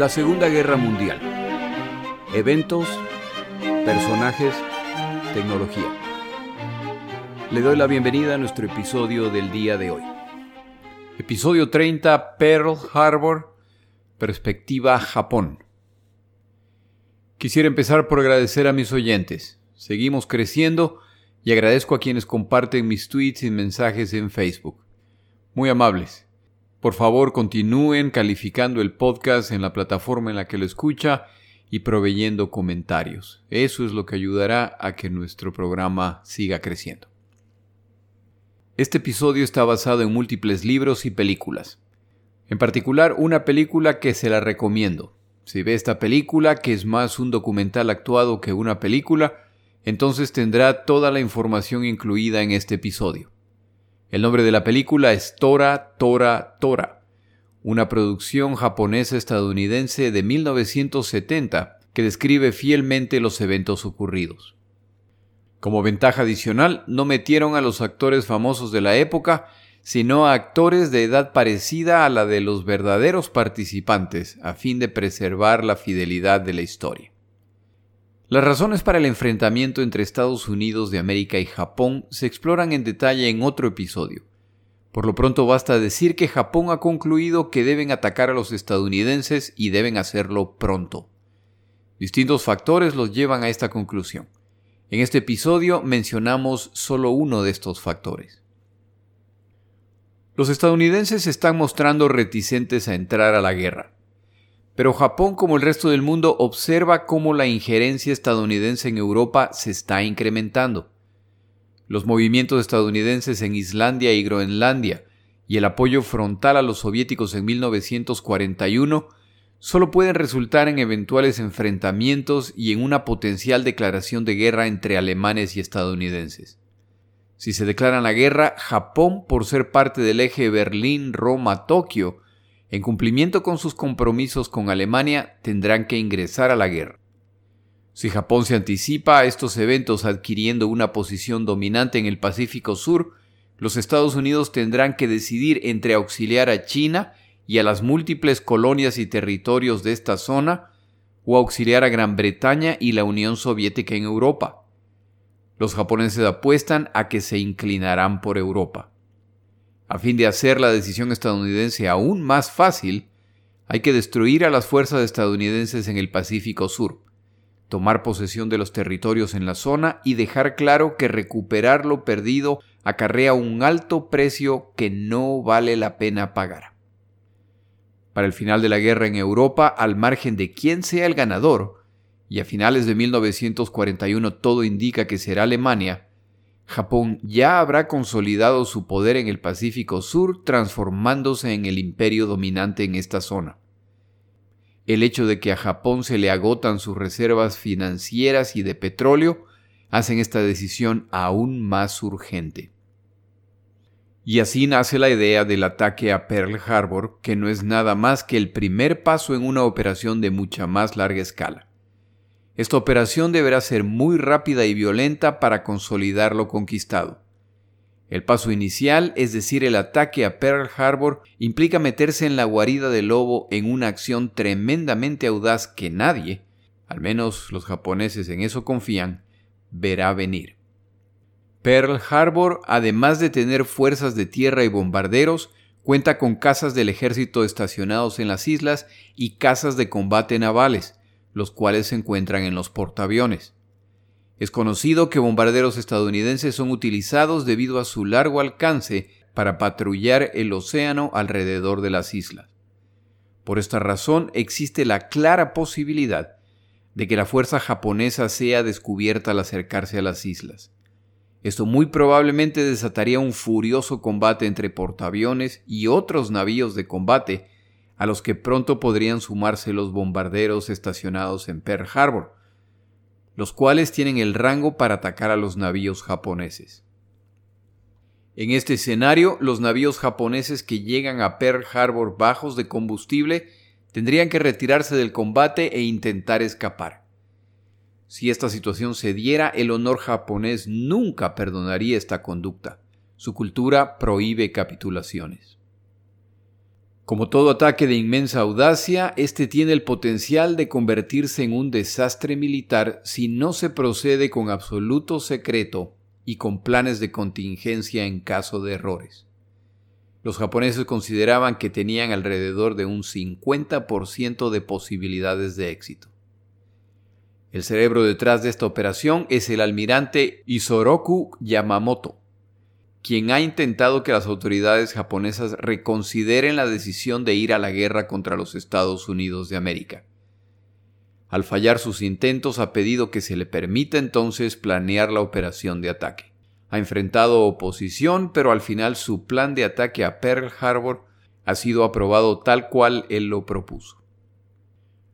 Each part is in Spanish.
La Segunda Guerra Mundial. Eventos, personajes, tecnología. Le doy la bienvenida a nuestro episodio del día de hoy. Episodio 30, Pearl Harbor, Perspectiva Japón. Quisiera empezar por agradecer a mis oyentes. Seguimos creciendo y agradezco a quienes comparten mis tweets y mensajes en Facebook. Muy amables. Por favor, continúen calificando el podcast en la plataforma en la que lo escucha y proveyendo comentarios. Eso es lo que ayudará a que nuestro programa siga creciendo. Este episodio está basado en múltiples libros y películas. En particular, una película que se la recomiendo. Si ve esta película, que es más un documental actuado que una película, entonces tendrá toda la información incluida en este episodio. El nombre de la película es Tora, Tora, Tora, una producción japonesa estadounidense de 1970 que describe fielmente los eventos ocurridos. Como ventaja adicional, no metieron a los actores famosos de la época, sino a actores de edad parecida a la de los verdaderos participantes, a fin de preservar la fidelidad de la historia. Las razones para el enfrentamiento entre Estados Unidos de América y Japón se exploran en detalle en otro episodio. Por lo pronto basta decir que Japón ha concluido que deben atacar a los estadounidenses y deben hacerlo pronto. Distintos factores los llevan a esta conclusión. En este episodio mencionamos solo uno de estos factores. Los estadounidenses se están mostrando reticentes a entrar a la guerra. Pero Japón, como el resto del mundo, observa cómo la injerencia estadounidense en Europa se está incrementando. Los movimientos estadounidenses en Islandia y Groenlandia y el apoyo frontal a los soviéticos en 1941 solo pueden resultar en eventuales enfrentamientos y en una potencial declaración de guerra entre alemanes y estadounidenses. Si se declaran la guerra, Japón, por ser parte del eje Berlín-Roma-Tokio, en cumplimiento con sus compromisos con Alemania, tendrán que ingresar a la guerra. Si Japón se anticipa a estos eventos adquiriendo una posición dominante en el Pacífico Sur, los Estados Unidos tendrán que decidir entre auxiliar a China y a las múltiples colonias y territorios de esta zona, o auxiliar a Gran Bretaña y la Unión Soviética en Europa. Los japoneses apuestan a que se inclinarán por Europa. A fin de hacer la decisión estadounidense aún más fácil, hay que destruir a las fuerzas estadounidenses en el Pacífico Sur, tomar posesión de los territorios en la zona y dejar claro que recuperar lo perdido acarrea un alto precio que no vale la pena pagar. Para el final de la guerra en Europa, al margen de quién sea el ganador, y a finales de 1941 todo indica que será Alemania, Japón ya habrá consolidado su poder en el Pacífico Sur, transformándose en el imperio dominante en esta zona. El hecho de que a Japón se le agotan sus reservas financieras y de petróleo hacen esta decisión aún más urgente. Y así nace la idea del ataque a Pearl Harbor, que no es nada más que el primer paso en una operación de mucha más larga escala. Esta operación deberá ser muy rápida y violenta para consolidar lo conquistado. El paso inicial, es decir, el ataque a Pearl Harbor, implica meterse en la guarida del lobo en una acción tremendamente audaz que nadie, al menos los japoneses en eso confían, verá venir. Pearl Harbor, además de tener fuerzas de tierra y bombarderos, cuenta con casas del ejército estacionados en las islas y casas de combate navales, los cuales se encuentran en los portaaviones. Es conocido que bombarderos estadounidenses son utilizados debido a su largo alcance para patrullar el océano alrededor de las islas. Por esta razón existe la clara posibilidad de que la fuerza japonesa sea descubierta al acercarse a las islas. Esto muy probablemente desataría un furioso combate entre portaaviones y otros navíos de combate a los que pronto podrían sumarse los bombarderos estacionados en Pearl Harbor, los cuales tienen el rango para atacar a los navíos japoneses. En este escenario, los navíos japoneses que llegan a Pearl Harbor bajos de combustible tendrían que retirarse del combate e intentar escapar. Si esta situación se diera, el honor japonés nunca perdonaría esta conducta. Su cultura prohíbe capitulaciones. Como todo ataque de inmensa audacia, este tiene el potencial de convertirse en un desastre militar si no se procede con absoluto secreto y con planes de contingencia en caso de errores. Los japoneses consideraban que tenían alrededor de un 50% de posibilidades de éxito. El cerebro detrás de esta operación es el almirante Isoroku Yamamoto, quien ha intentado que las autoridades japonesas reconsideren la decisión de ir a la guerra contra los Estados Unidos de América. Al fallar sus intentos ha pedido que se le permita entonces planear la operación de ataque. Ha enfrentado oposición, pero al final su plan de ataque a Pearl Harbor ha sido aprobado tal cual él lo propuso.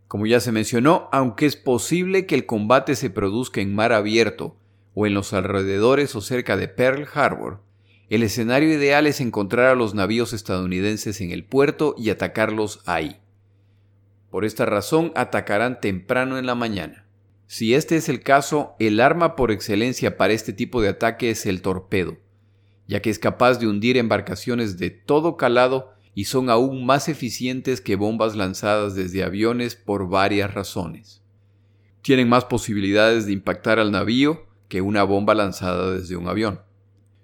Como ya se mencionó, aunque es posible que el combate se produzca en mar abierto o en los alrededores o cerca de Pearl Harbor, el escenario ideal es encontrar a los navíos estadounidenses en el puerto y atacarlos ahí. Por esta razón atacarán temprano en la mañana. Si este es el caso, el arma por excelencia para este tipo de ataque es el torpedo, ya que es capaz de hundir embarcaciones de todo calado y son aún más eficientes que bombas lanzadas desde aviones por varias razones. Tienen más posibilidades de impactar al navío que una bomba lanzada desde un avión.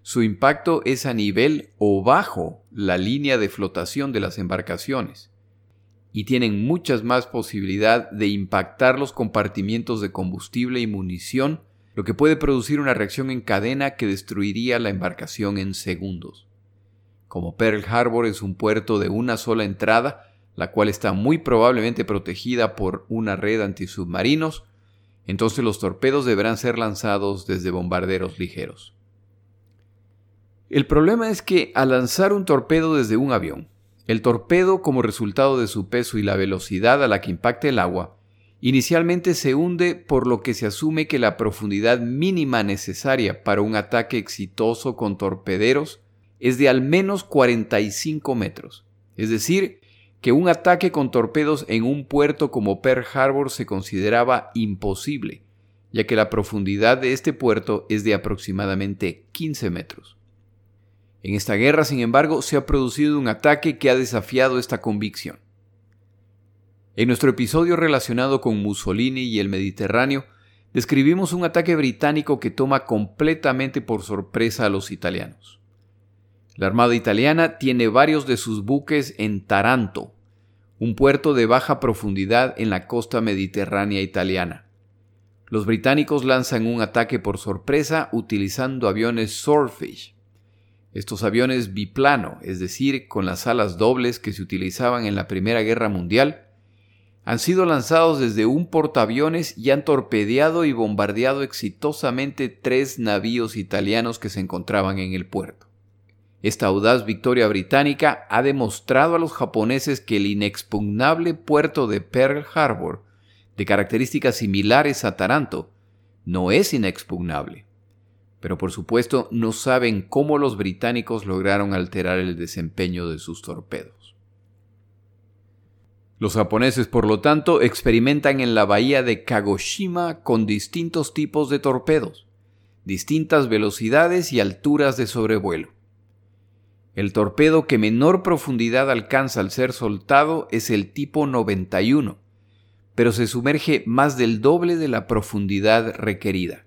Su impacto es a nivel o bajo la línea de flotación de las embarcaciones y tienen muchas más posibilidad de impactar los compartimientos de combustible y munición, lo que puede producir una reacción en cadena que destruiría la embarcación en segundos. Como Pearl Harbor es un puerto de una sola entrada, la cual está muy probablemente protegida por una red antisubmarinos, entonces los torpedos deberán ser lanzados desde bombarderos ligeros. El problema es que al lanzar un torpedo desde un avión, el torpedo, como resultado de su peso y la velocidad a la que impacta el agua, inicialmente se hunde por lo que se asume que la profundidad mínima necesaria para un ataque exitoso con torpederos es de al menos 45 metros. Es decir, que un ataque con torpedos en un puerto como Pearl Harbor se consideraba imposible, ya que la profundidad de este puerto es de aproximadamente 15 metros. En esta guerra, sin embargo, se ha producido un ataque que ha desafiado esta convicción. En nuestro episodio relacionado con Mussolini y el Mediterráneo, describimos un ataque británico que toma completamente por sorpresa a los italianos. La Armada italiana tiene varios de sus buques en Taranto, un puerto de baja profundidad en la costa mediterránea italiana. Los británicos lanzan un ataque por sorpresa utilizando aviones Swordfish, estos aviones biplano, es decir, con las alas dobles que se utilizaban en la Primera Guerra Mundial, han sido lanzados desde un portaaviones y han torpedeado y bombardeado exitosamente tres navíos italianos que se encontraban en el puerto. Esta audaz victoria británica ha demostrado a los japoneses que el inexpugnable puerto de Pearl Harbor, de características similares a Taranto, no es inexpugnable pero por supuesto no saben cómo los británicos lograron alterar el desempeño de sus torpedos. Los japoneses, por lo tanto, experimentan en la bahía de Kagoshima con distintos tipos de torpedos, distintas velocidades y alturas de sobrevuelo. El torpedo que menor profundidad alcanza al ser soltado es el tipo 91, pero se sumerge más del doble de la profundidad requerida.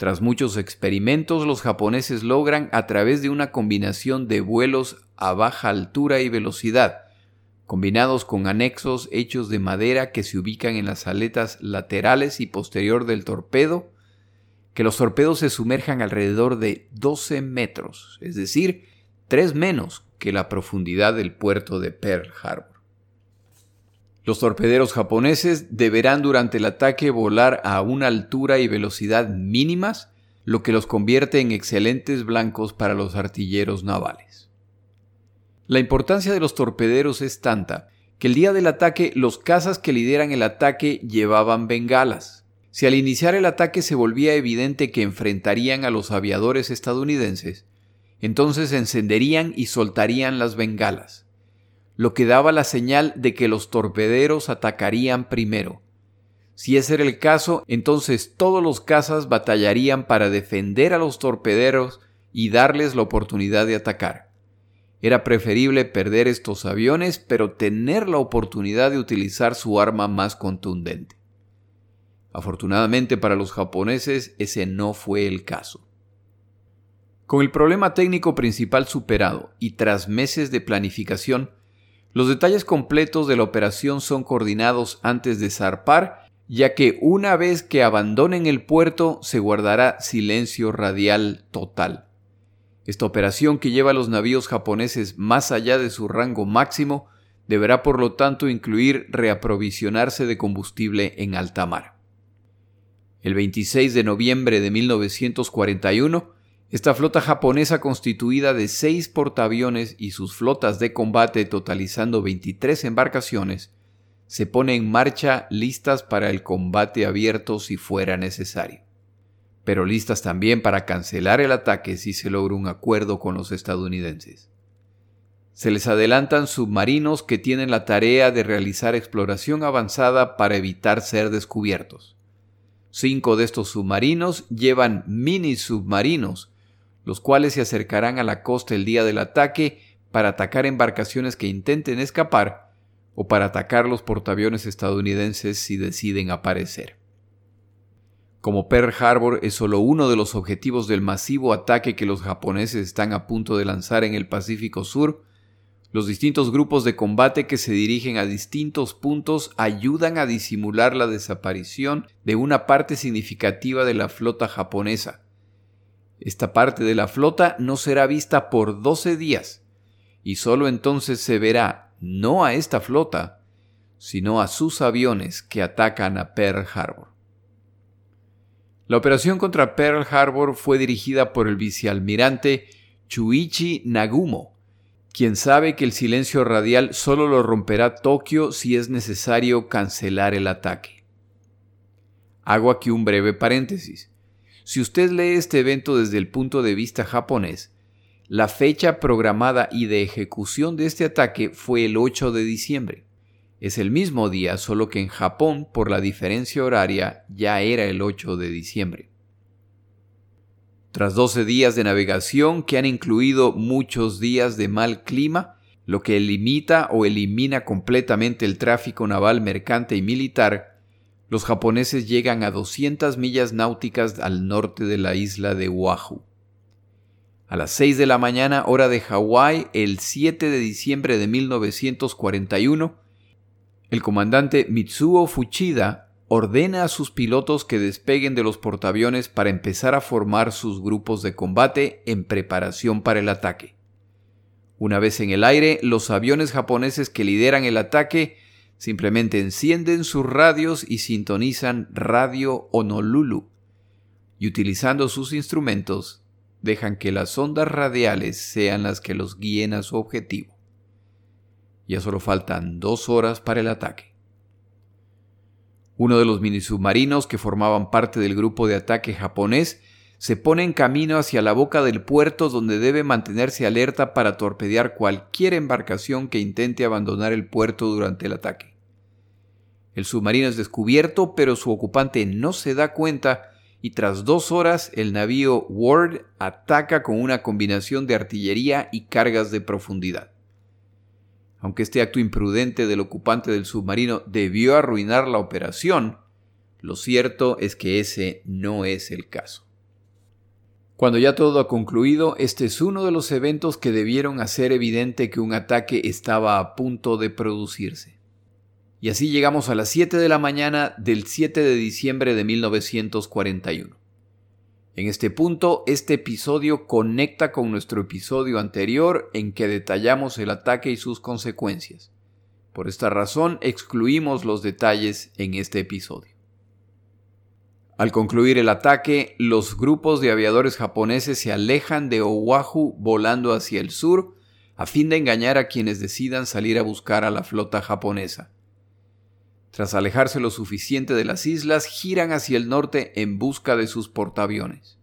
Tras muchos experimentos, los japoneses logran, a través de una combinación de vuelos a baja altura y velocidad, combinados con anexos hechos de madera que se ubican en las aletas laterales y posterior del torpedo, que los torpedos se sumerjan alrededor de 12 metros, es decir, 3 menos que la profundidad del puerto de Pearl Harbor. Los torpederos japoneses deberán durante el ataque volar a una altura y velocidad mínimas, lo que los convierte en excelentes blancos para los artilleros navales. La importancia de los torpederos es tanta que el día del ataque los cazas que lideran el ataque llevaban bengalas. Si al iniciar el ataque se volvía evidente que enfrentarían a los aviadores estadounidenses, entonces encenderían y soltarían las bengalas lo que daba la señal de que los torpederos atacarían primero. Si ese era el caso, entonces todos los cazas batallarían para defender a los torpederos y darles la oportunidad de atacar. Era preferible perder estos aviones, pero tener la oportunidad de utilizar su arma más contundente. Afortunadamente para los japoneses ese no fue el caso. Con el problema técnico principal superado y tras meses de planificación, los detalles completos de la operación son coordinados antes de zarpar, ya que una vez que abandonen el puerto se guardará silencio radial total. Esta operación que lleva a los navíos japoneses más allá de su rango máximo deberá por lo tanto incluir reaprovisionarse de combustible en alta mar. El 26 de noviembre de 1941, esta flota japonesa constituida de seis portaaviones y sus flotas de combate totalizando 23 embarcaciones, se pone en marcha listas para el combate abierto si fuera necesario, pero listas también para cancelar el ataque si se logra un acuerdo con los estadounidenses. Se les adelantan submarinos que tienen la tarea de realizar exploración avanzada para evitar ser descubiertos. Cinco de estos submarinos llevan mini submarinos los cuales se acercarán a la costa el día del ataque para atacar embarcaciones que intenten escapar o para atacar los portaaviones estadounidenses si deciden aparecer. Como Pearl Harbor es solo uno de los objetivos del masivo ataque que los japoneses están a punto de lanzar en el Pacífico Sur, los distintos grupos de combate que se dirigen a distintos puntos ayudan a disimular la desaparición de una parte significativa de la flota japonesa, esta parte de la flota no será vista por 12 días, y solo entonces se verá no a esta flota, sino a sus aviones que atacan a Pearl Harbor. La operación contra Pearl Harbor fue dirigida por el vicealmirante Chuichi Nagumo, quien sabe que el silencio radial solo lo romperá Tokio si es necesario cancelar el ataque. Hago aquí un breve paréntesis. Si usted lee este evento desde el punto de vista japonés, la fecha programada y de ejecución de este ataque fue el 8 de diciembre. Es el mismo día, solo que en Japón, por la diferencia horaria, ya era el 8 de diciembre. Tras 12 días de navegación que han incluido muchos días de mal clima, lo que limita o elimina completamente el tráfico naval mercante y militar, los japoneses llegan a 200 millas náuticas al norte de la isla de Oahu. A las 6 de la mañana hora de Hawái, el 7 de diciembre de 1941, el comandante Mitsuo Fuchida ordena a sus pilotos que despeguen de los portaaviones para empezar a formar sus grupos de combate en preparación para el ataque. Una vez en el aire, los aviones japoneses que lideran el ataque Simplemente encienden sus radios y sintonizan Radio Honolulu. Y utilizando sus instrumentos, dejan que las ondas radiales sean las que los guíen a su objetivo. Ya solo faltan dos horas para el ataque. Uno de los minisubmarinos que formaban parte del grupo de ataque japonés se pone en camino hacia la boca del puerto donde debe mantenerse alerta para torpedear cualquier embarcación que intente abandonar el puerto durante el ataque. El submarino es descubierto, pero su ocupante no se da cuenta y tras dos horas el navío Ward ataca con una combinación de artillería y cargas de profundidad. Aunque este acto imprudente del ocupante del submarino debió arruinar la operación, lo cierto es que ese no es el caso. Cuando ya todo ha concluido, este es uno de los eventos que debieron hacer evidente que un ataque estaba a punto de producirse. Y así llegamos a las 7 de la mañana del 7 de diciembre de 1941. En este punto, este episodio conecta con nuestro episodio anterior en que detallamos el ataque y sus consecuencias. Por esta razón, excluimos los detalles en este episodio. Al concluir el ataque, los grupos de aviadores japoneses se alejan de Oahu volando hacia el sur a fin de engañar a quienes decidan salir a buscar a la flota japonesa. Tras alejarse lo suficiente de las islas, giran hacia el norte en busca de sus portaaviones.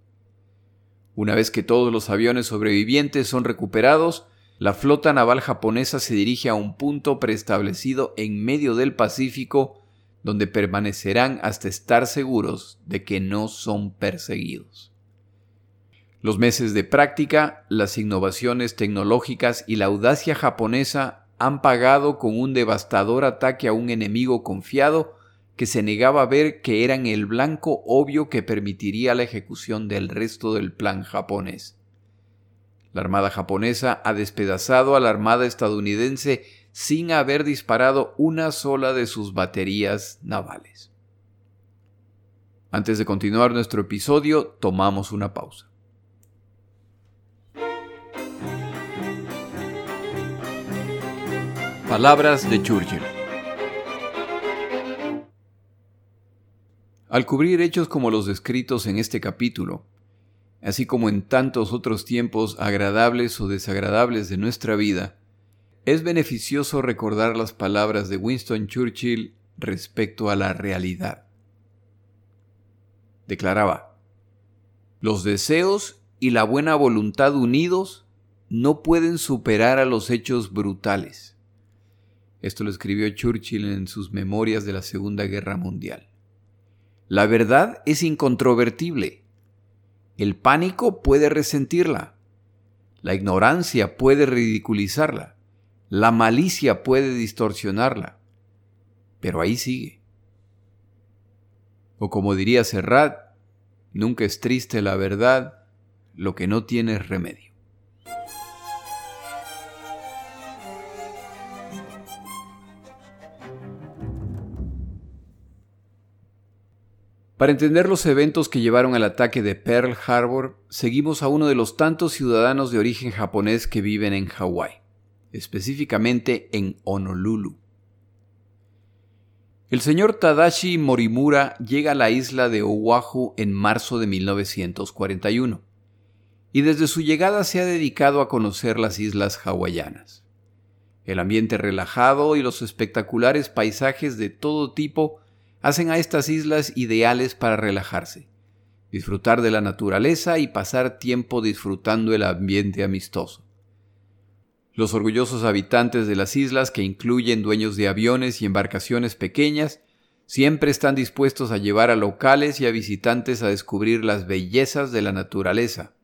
Una vez que todos los aviones sobrevivientes son recuperados, la flota naval japonesa se dirige a un punto preestablecido en medio del Pacífico donde permanecerán hasta estar seguros de que no son perseguidos. Los meses de práctica, las innovaciones tecnológicas y la audacia japonesa han pagado con un devastador ataque a un enemigo confiado que se negaba a ver que eran el blanco obvio que permitiría la ejecución del resto del plan japonés. La Armada japonesa ha despedazado a la Armada estadounidense sin haber disparado una sola de sus baterías navales. Antes de continuar nuestro episodio, tomamos una pausa. Palabras de Churchill. Al cubrir hechos como los descritos en este capítulo, así como en tantos otros tiempos agradables o desagradables de nuestra vida, es beneficioso recordar las palabras de Winston Churchill respecto a la realidad. Declaraba, los deseos y la buena voluntad unidos no pueden superar a los hechos brutales esto lo escribió Churchill en sus memorias de la Segunda Guerra Mundial. La verdad es incontrovertible. El pánico puede resentirla. La ignorancia puede ridiculizarla. La malicia puede distorsionarla. Pero ahí sigue. O como diría Serrat, nunca es triste la verdad, lo que no tiene remedio. Para entender los eventos que llevaron al ataque de Pearl Harbor, seguimos a uno de los tantos ciudadanos de origen japonés que viven en Hawái, específicamente en Honolulu. El señor Tadashi Morimura llega a la isla de Oahu en marzo de 1941 y desde su llegada se ha dedicado a conocer las islas hawaianas. El ambiente relajado y los espectaculares paisajes de todo tipo hacen a estas islas ideales para relajarse, disfrutar de la naturaleza y pasar tiempo disfrutando el ambiente amistoso. Los orgullosos habitantes de las islas, que incluyen dueños de aviones y embarcaciones pequeñas, siempre están dispuestos a llevar a locales y a visitantes a descubrir las bellezas de la naturaleza,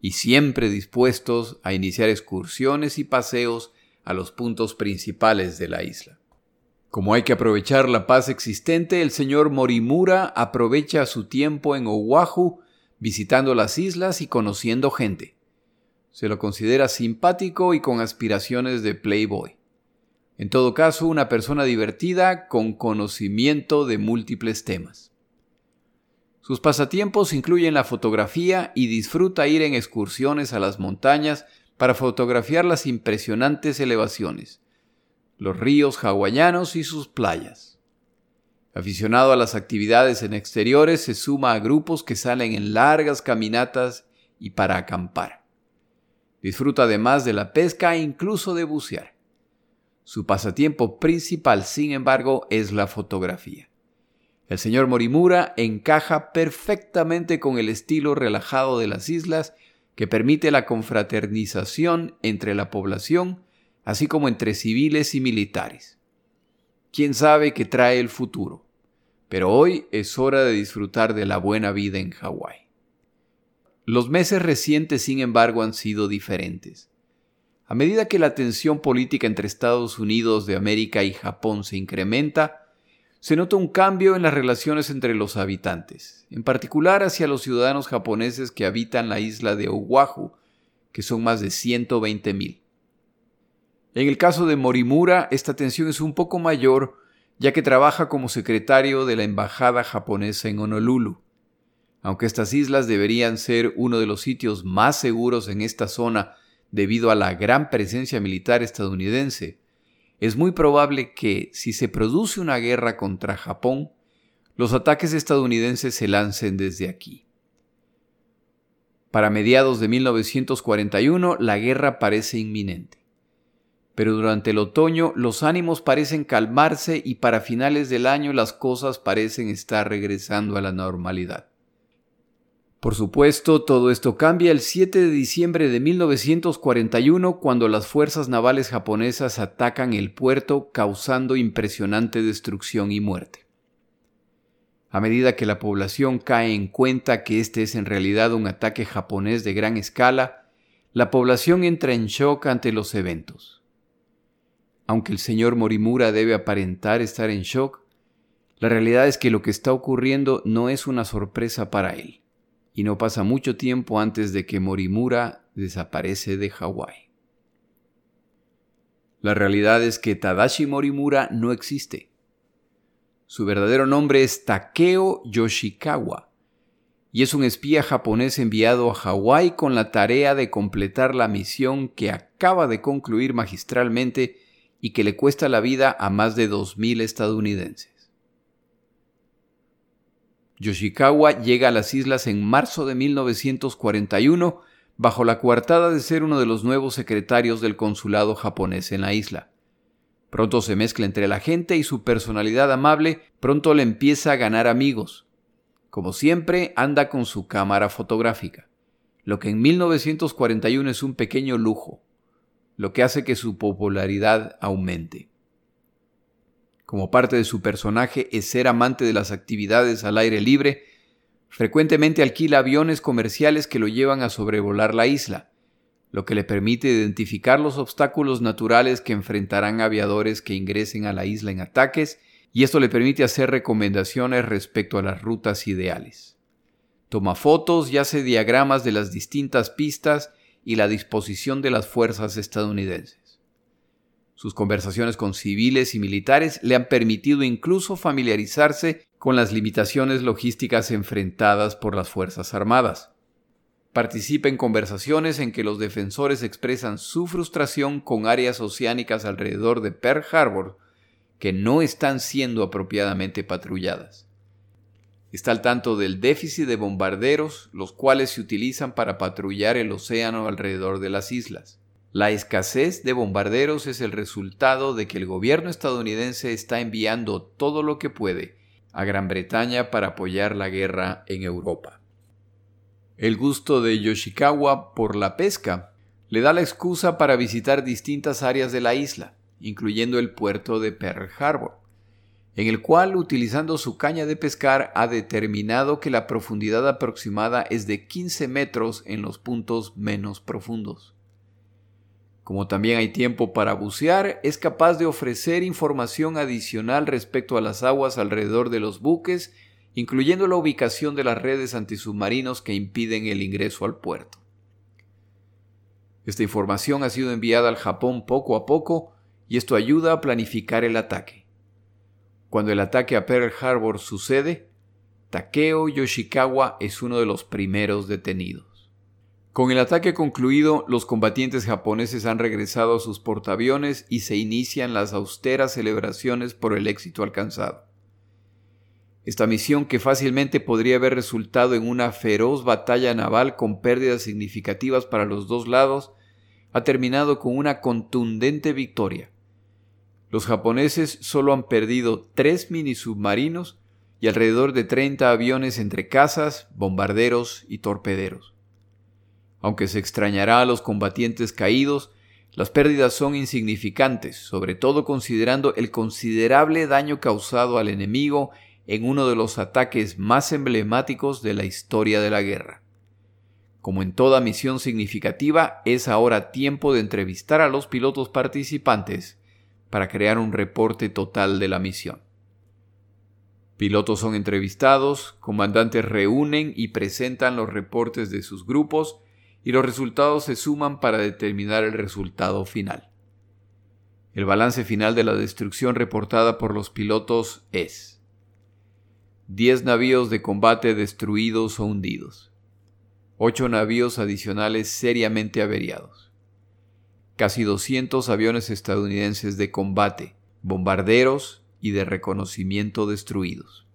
y siempre dispuestos a iniciar excursiones y paseos a los puntos principales de la isla. Como hay que aprovechar la paz existente, el señor Morimura aprovecha su tiempo en Oahu visitando las islas y conociendo gente. Se lo considera simpático y con aspiraciones de playboy. En todo caso, una persona divertida con conocimiento de múltiples temas. Sus pasatiempos incluyen la fotografía y disfruta ir en excursiones a las montañas para fotografiar las impresionantes elevaciones los ríos hawaianos y sus playas. Aficionado a las actividades en exteriores, se suma a grupos que salen en largas caminatas y para acampar. Disfruta además de la pesca e incluso de bucear. Su pasatiempo principal, sin embargo, es la fotografía. El señor Morimura encaja perfectamente con el estilo relajado de las islas que permite la confraternización entre la población así como entre civiles y militares. ¿Quién sabe qué trae el futuro? Pero hoy es hora de disfrutar de la buena vida en Hawái. Los meses recientes, sin embargo, han sido diferentes. A medida que la tensión política entre Estados Unidos de América y Japón se incrementa, se nota un cambio en las relaciones entre los habitantes, en particular hacia los ciudadanos japoneses que habitan la isla de Oahu, que son más de 120.000. En el caso de Morimura, esta tensión es un poco mayor, ya que trabaja como secretario de la Embajada japonesa en Honolulu. Aunque estas islas deberían ser uno de los sitios más seguros en esta zona debido a la gran presencia militar estadounidense, es muy probable que, si se produce una guerra contra Japón, los ataques estadounidenses se lancen desde aquí. Para mediados de 1941, la guerra parece inminente pero durante el otoño los ánimos parecen calmarse y para finales del año las cosas parecen estar regresando a la normalidad. Por supuesto, todo esto cambia el 7 de diciembre de 1941 cuando las fuerzas navales japonesas atacan el puerto causando impresionante destrucción y muerte. A medida que la población cae en cuenta que este es en realidad un ataque japonés de gran escala, la población entra en shock ante los eventos. Aunque el señor Morimura debe aparentar estar en shock, la realidad es que lo que está ocurriendo no es una sorpresa para él, y no pasa mucho tiempo antes de que Morimura desaparece de Hawái. La realidad es que Tadashi Morimura no existe. Su verdadero nombre es Takeo Yoshikawa y es un espía japonés enviado a Hawái con la tarea de completar la misión que acaba de concluir magistralmente y que le cuesta la vida a más de 2.000 estadounidenses. Yoshikawa llega a las islas en marzo de 1941 bajo la coartada de ser uno de los nuevos secretarios del consulado japonés en la isla. Pronto se mezcla entre la gente y su personalidad amable pronto le empieza a ganar amigos. Como siempre, anda con su cámara fotográfica, lo que en 1941 es un pequeño lujo, lo que hace que su popularidad aumente. Como parte de su personaje es ser amante de las actividades al aire libre Frecuentemente alquila aviones comerciales que lo llevan a sobrevolar la isla, lo que le permite identificar los obstáculos naturales que enfrentarán aviadores que ingresen a la isla en ataques, y esto le permite hacer recomendaciones respecto a las rutas ideales. Toma fotos y hace diagramas de las distintas pistas y la disposición de las fuerzas estadounidenses. Sus conversaciones con civiles y militares le han permitido incluso familiarizarse con las limitaciones logísticas enfrentadas por las Fuerzas Armadas. Participa en conversaciones en que los defensores expresan su frustración con áreas oceánicas alrededor de Pearl Harbor que no están siendo apropiadamente patrulladas. Está al tanto del déficit de bombarderos, los cuales se utilizan para patrullar el océano alrededor de las islas. La escasez de bombarderos es el resultado de que el gobierno estadounidense está enviando todo lo que puede a Gran Bretaña para apoyar la guerra en Europa. El gusto de Yoshikawa por la pesca le da la excusa para visitar distintas áreas de la isla, incluyendo el puerto de Pearl Harbor, en el cual, utilizando su caña de pescar, ha determinado que la profundidad aproximada es de 15 metros en los puntos menos profundos. Como también hay tiempo para bucear, es capaz de ofrecer información adicional respecto a las aguas alrededor de los buques, incluyendo la ubicación de las redes antisubmarinos que impiden el ingreso al puerto. Esta información ha sido enviada al Japón poco a poco y esto ayuda a planificar el ataque. Cuando el ataque a Pearl Harbor sucede, Takeo Yoshikawa es uno de los primeros detenidos. Con el ataque concluido, los combatientes japoneses han regresado a sus portaaviones y se inician las austeras celebraciones por el éxito alcanzado. Esta misión, que fácilmente podría haber resultado en una feroz batalla naval con pérdidas significativas para los dos lados, ha terminado con una contundente victoria. Los japoneses solo han perdido tres mini submarinos y alrededor de 30 aviones entre cazas, bombarderos y torpederos. Aunque se extrañará a los combatientes caídos, las pérdidas son insignificantes, sobre todo considerando el considerable daño causado al enemigo en uno de los ataques más emblemáticos de la historia de la guerra. Como en toda misión significativa, es ahora tiempo de entrevistar a los pilotos participantes para crear un reporte total de la misión. Pilotos son entrevistados, comandantes reúnen y presentan los reportes de sus grupos y los resultados se suman para determinar el resultado final. El balance final de la destrucción reportada por los pilotos es 10 navíos de combate destruidos o hundidos, 8 navíos adicionales seriamente averiados, casi 200 aviones estadounidenses de combate, bombarderos y de reconocimiento destruidos.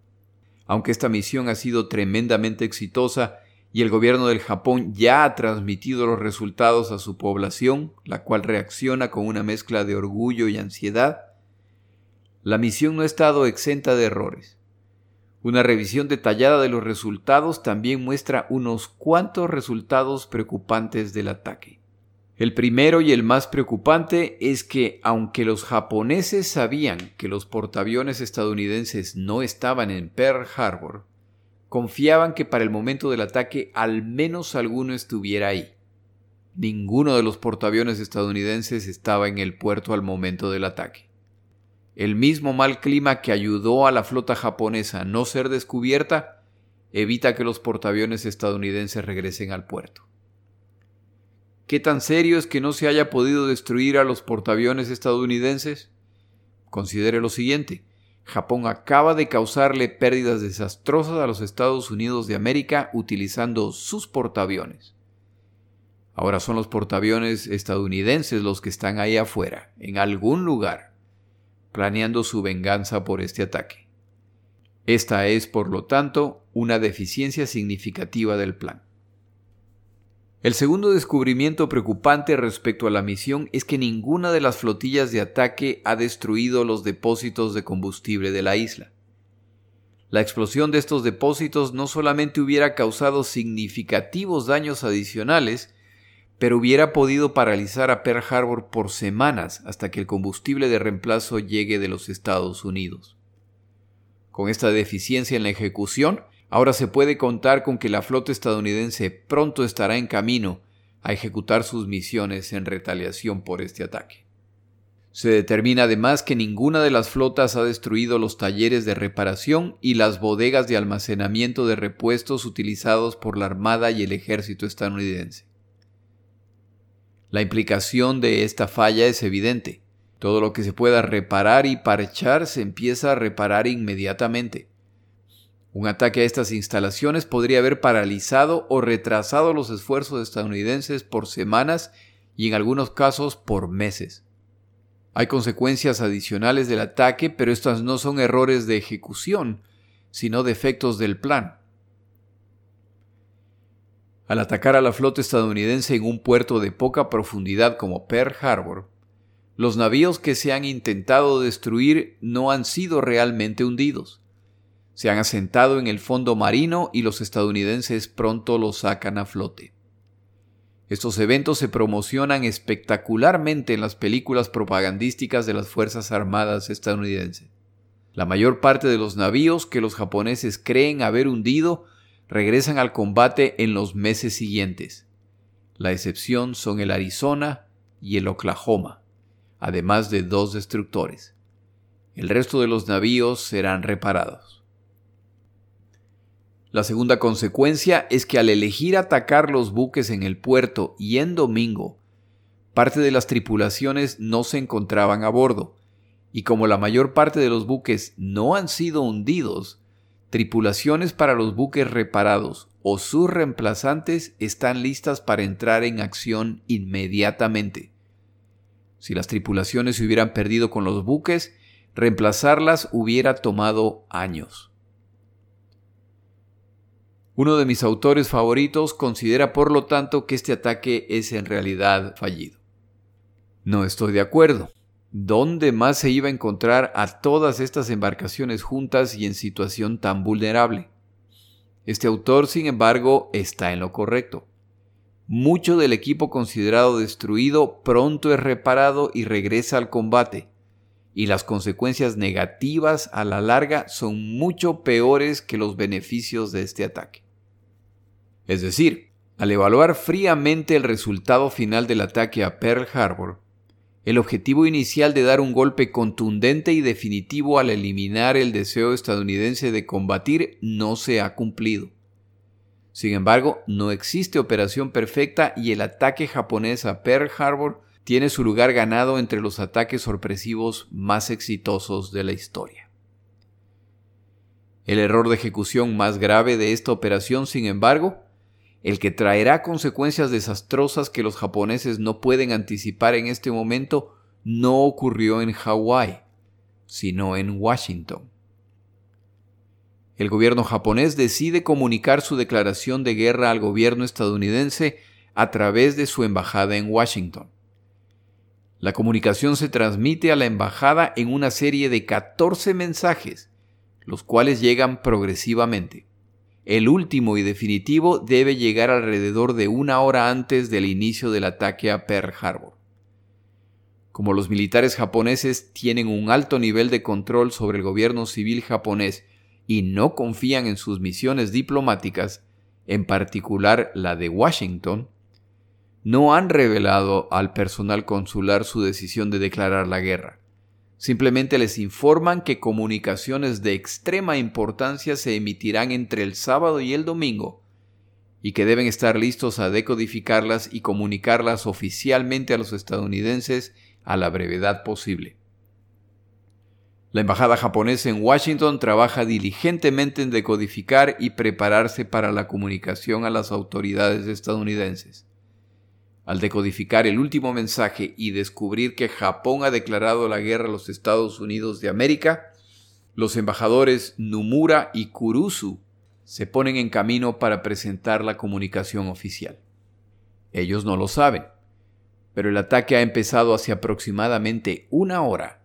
Aunque esta misión ha sido tremendamente exitosa, y el gobierno del Japón ya ha transmitido los resultados a su población, la cual reacciona con una mezcla de orgullo y ansiedad, la misión no ha estado exenta de errores. Una revisión detallada de los resultados también muestra unos cuantos resultados preocupantes del ataque. El primero y el más preocupante es que aunque los japoneses sabían que los portaaviones estadounidenses no estaban en Pearl Harbor, confiaban que para el momento del ataque al menos alguno estuviera ahí. Ninguno de los portaaviones estadounidenses estaba en el puerto al momento del ataque. El mismo mal clima que ayudó a la flota japonesa a no ser descubierta evita que los portaaviones estadounidenses regresen al puerto. ¿Qué tan serio es que no se haya podido destruir a los portaaviones estadounidenses? Considere lo siguiente. Japón acaba de causarle pérdidas desastrosas a los Estados Unidos de América utilizando sus portaaviones. Ahora son los portaaviones estadounidenses los que están ahí afuera, en algún lugar, planeando su venganza por este ataque. Esta es, por lo tanto, una deficiencia significativa del plan. El segundo descubrimiento preocupante respecto a la misión es que ninguna de las flotillas de ataque ha destruido los depósitos de combustible de la isla. La explosión de estos depósitos no solamente hubiera causado significativos daños adicionales, pero hubiera podido paralizar a Pearl Harbor por semanas hasta que el combustible de reemplazo llegue de los Estados Unidos. Con esta deficiencia en la ejecución, ahora se puede contar con que la flota estadounidense pronto estará en camino a ejecutar sus misiones en retaliación por este ataque. Se determina además que ninguna de las flotas ha destruido los talleres de reparación y las bodegas de almacenamiento de repuestos utilizados por la Armada y el ejército estadounidense. La implicación de esta falla es evidente. Todo lo que se pueda reparar y parchar se empieza a reparar inmediatamente. Un ataque a estas instalaciones podría haber paralizado o retrasado los esfuerzos estadounidenses por semanas y en algunos casos por meses. Hay consecuencias adicionales del ataque, pero estas no son errores de ejecución, sino defectos del plan. Al atacar a la flota estadounidense en un puerto de poca profundidad como Pearl Harbor, los navíos que se han intentado destruir no han sido realmente hundidos. Se han asentado en el fondo marino y los estadounidenses pronto los sacan a flote. Estos eventos se promocionan espectacularmente en las películas propagandísticas de las Fuerzas Armadas estadounidenses. La mayor parte de los navíos que los japoneses creen haber hundido regresan al combate en los meses siguientes. La excepción son el Arizona y el Oklahoma, además de dos destructores. El resto de los navíos serán reparados. La segunda consecuencia es que al elegir atacar los buques en el puerto y en domingo, parte de las tripulaciones no se encontraban a bordo, y como la mayor parte de los buques no han sido hundidos, Tripulaciones para los buques reparados o sus reemplazantes están listas para entrar en acción inmediatamente. Si las tripulaciones se hubieran perdido con los buques, reemplazarlas hubiera tomado años. Uno de mis autores favoritos considera por lo tanto que este ataque es en realidad fallido. No estoy de acuerdo. ¿Dónde más se iba a encontrar a todas estas embarcaciones juntas y en situación tan vulnerable? Este autor, sin embargo, está en lo correcto. Mucho del equipo considerado destruido pronto es reparado y regresa al combate, y las consecuencias negativas a la larga son mucho peores que los beneficios de este ataque. Es decir, al evaluar fríamente el resultado final del ataque a Pearl Harbor, el objetivo inicial de dar un golpe contundente y definitivo al eliminar el deseo estadounidense de combatir no se ha cumplido. Sin embargo, no existe operación perfecta y el ataque japonés a Pearl Harbor tiene su lugar ganado entre los ataques sorpresivos más exitosos de la historia. El error de ejecución más grave de esta operación, sin embargo, el que traerá consecuencias desastrosas que los japoneses no pueden anticipar en este momento, no ocurrió en Hawái, sino en Washington. El gobierno japonés decide comunicar su declaración de guerra al gobierno estadounidense a través de su embajada en Washington. La comunicación se transmite a la embajada en una serie de 14 mensajes, los cuales llegan progresivamente. El último y definitivo debe llegar alrededor de una hora antes del inicio del ataque a Pearl Harbor. Como los militares japoneses tienen un alto nivel de control sobre el gobierno civil japonés y no confían en sus misiones diplomáticas, en particular la de Washington, no han revelado al personal consular su decisión de declarar la guerra. Simplemente les informan que comunicaciones de extrema importancia se emitirán entre el sábado y el domingo y que deben estar listos a decodificarlas y comunicarlas oficialmente a los estadounidenses a la brevedad posible. La embajada japonesa en Washington trabaja diligentemente en decodificar y prepararse para la comunicación a las autoridades estadounidenses. Al decodificar el último mensaje y descubrir que Japón ha declarado la guerra a los Estados Unidos de América, los embajadores Numura y Kurusu se ponen en camino para presentar la comunicación oficial. Ellos no lo saben, pero el ataque ha empezado hace aproximadamente una hora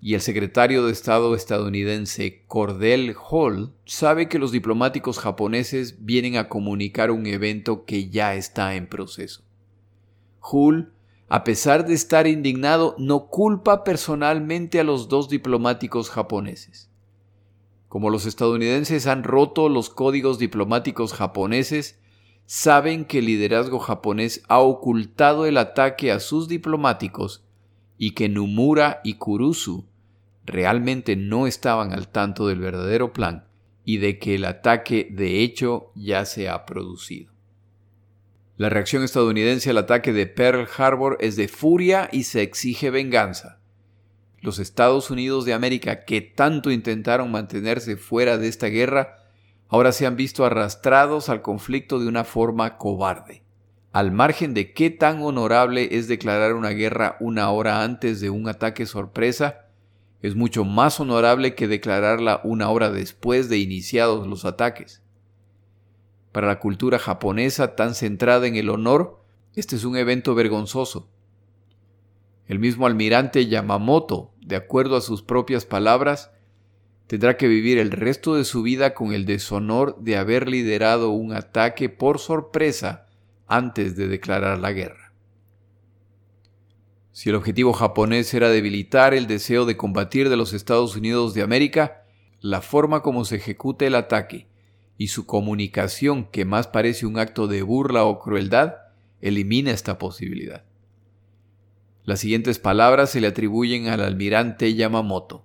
y el secretario de Estado estadounidense Cordell Hall sabe que los diplomáticos japoneses vienen a comunicar un evento que ya está en proceso. Hull, a pesar de estar indignado, no culpa personalmente a los dos diplomáticos japoneses. Como los estadounidenses han roto los códigos diplomáticos japoneses, saben que el liderazgo japonés ha ocultado el ataque a sus diplomáticos y que Numura y Kurusu realmente no estaban al tanto del verdadero plan y de que el ataque de hecho ya se ha producido. La reacción estadounidense al ataque de Pearl Harbor es de furia y se exige venganza. Los Estados Unidos de América, que tanto intentaron mantenerse fuera de esta guerra, ahora se han visto arrastrados al conflicto de una forma cobarde. Al margen de qué tan honorable es declarar una guerra una hora antes de un ataque sorpresa, es mucho más honorable que declararla una hora después de iniciados los ataques. Para la cultura japonesa tan centrada en el honor, este es un evento vergonzoso. El mismo almirante Yamamoto, de acuerdo a sus propias palabras, tendrá que vivir el resto de su vida con el deshonor de haber liderado un ataque por sorpresa antes de declarar la guerra. Si el objetivo japonés era debilitar el deseo de combatir de los Estados Unidos de América, la forma como se ejecuta el ataque y su comunicación, que más parece un acto de burla o crueldad, elimina esta posibilidad. Las siguientes palabras se le atribuyen al almirante Yamamoto.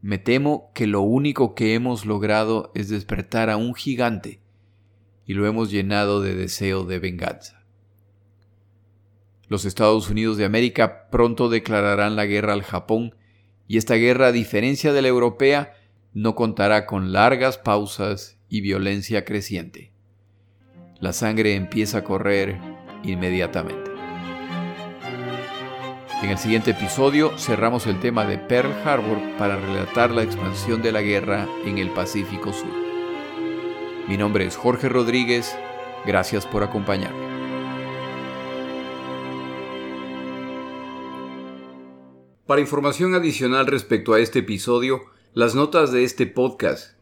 Me temo que lo único que hemos logrado es despertar a un gigante y lo hemos llenado de deseo de venganza. Los Estados Unidos de América pronto declararán la guerra al Japón y esta guerra, a diferencia de la europea, no contará con largas pausas y violencia creciente. La sangre empieza a correr inmediatamente. En el siguiente episodio cerramos el tema de Pearl Harbor para relatar la expansión de la guerra en el Pacífico Sur. Mi nombre es Jorge Rodríguez, gracias por acompañarme. Para información adicional respecto a este episodio, las notas de este podcast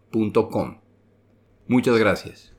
Muchas gracias.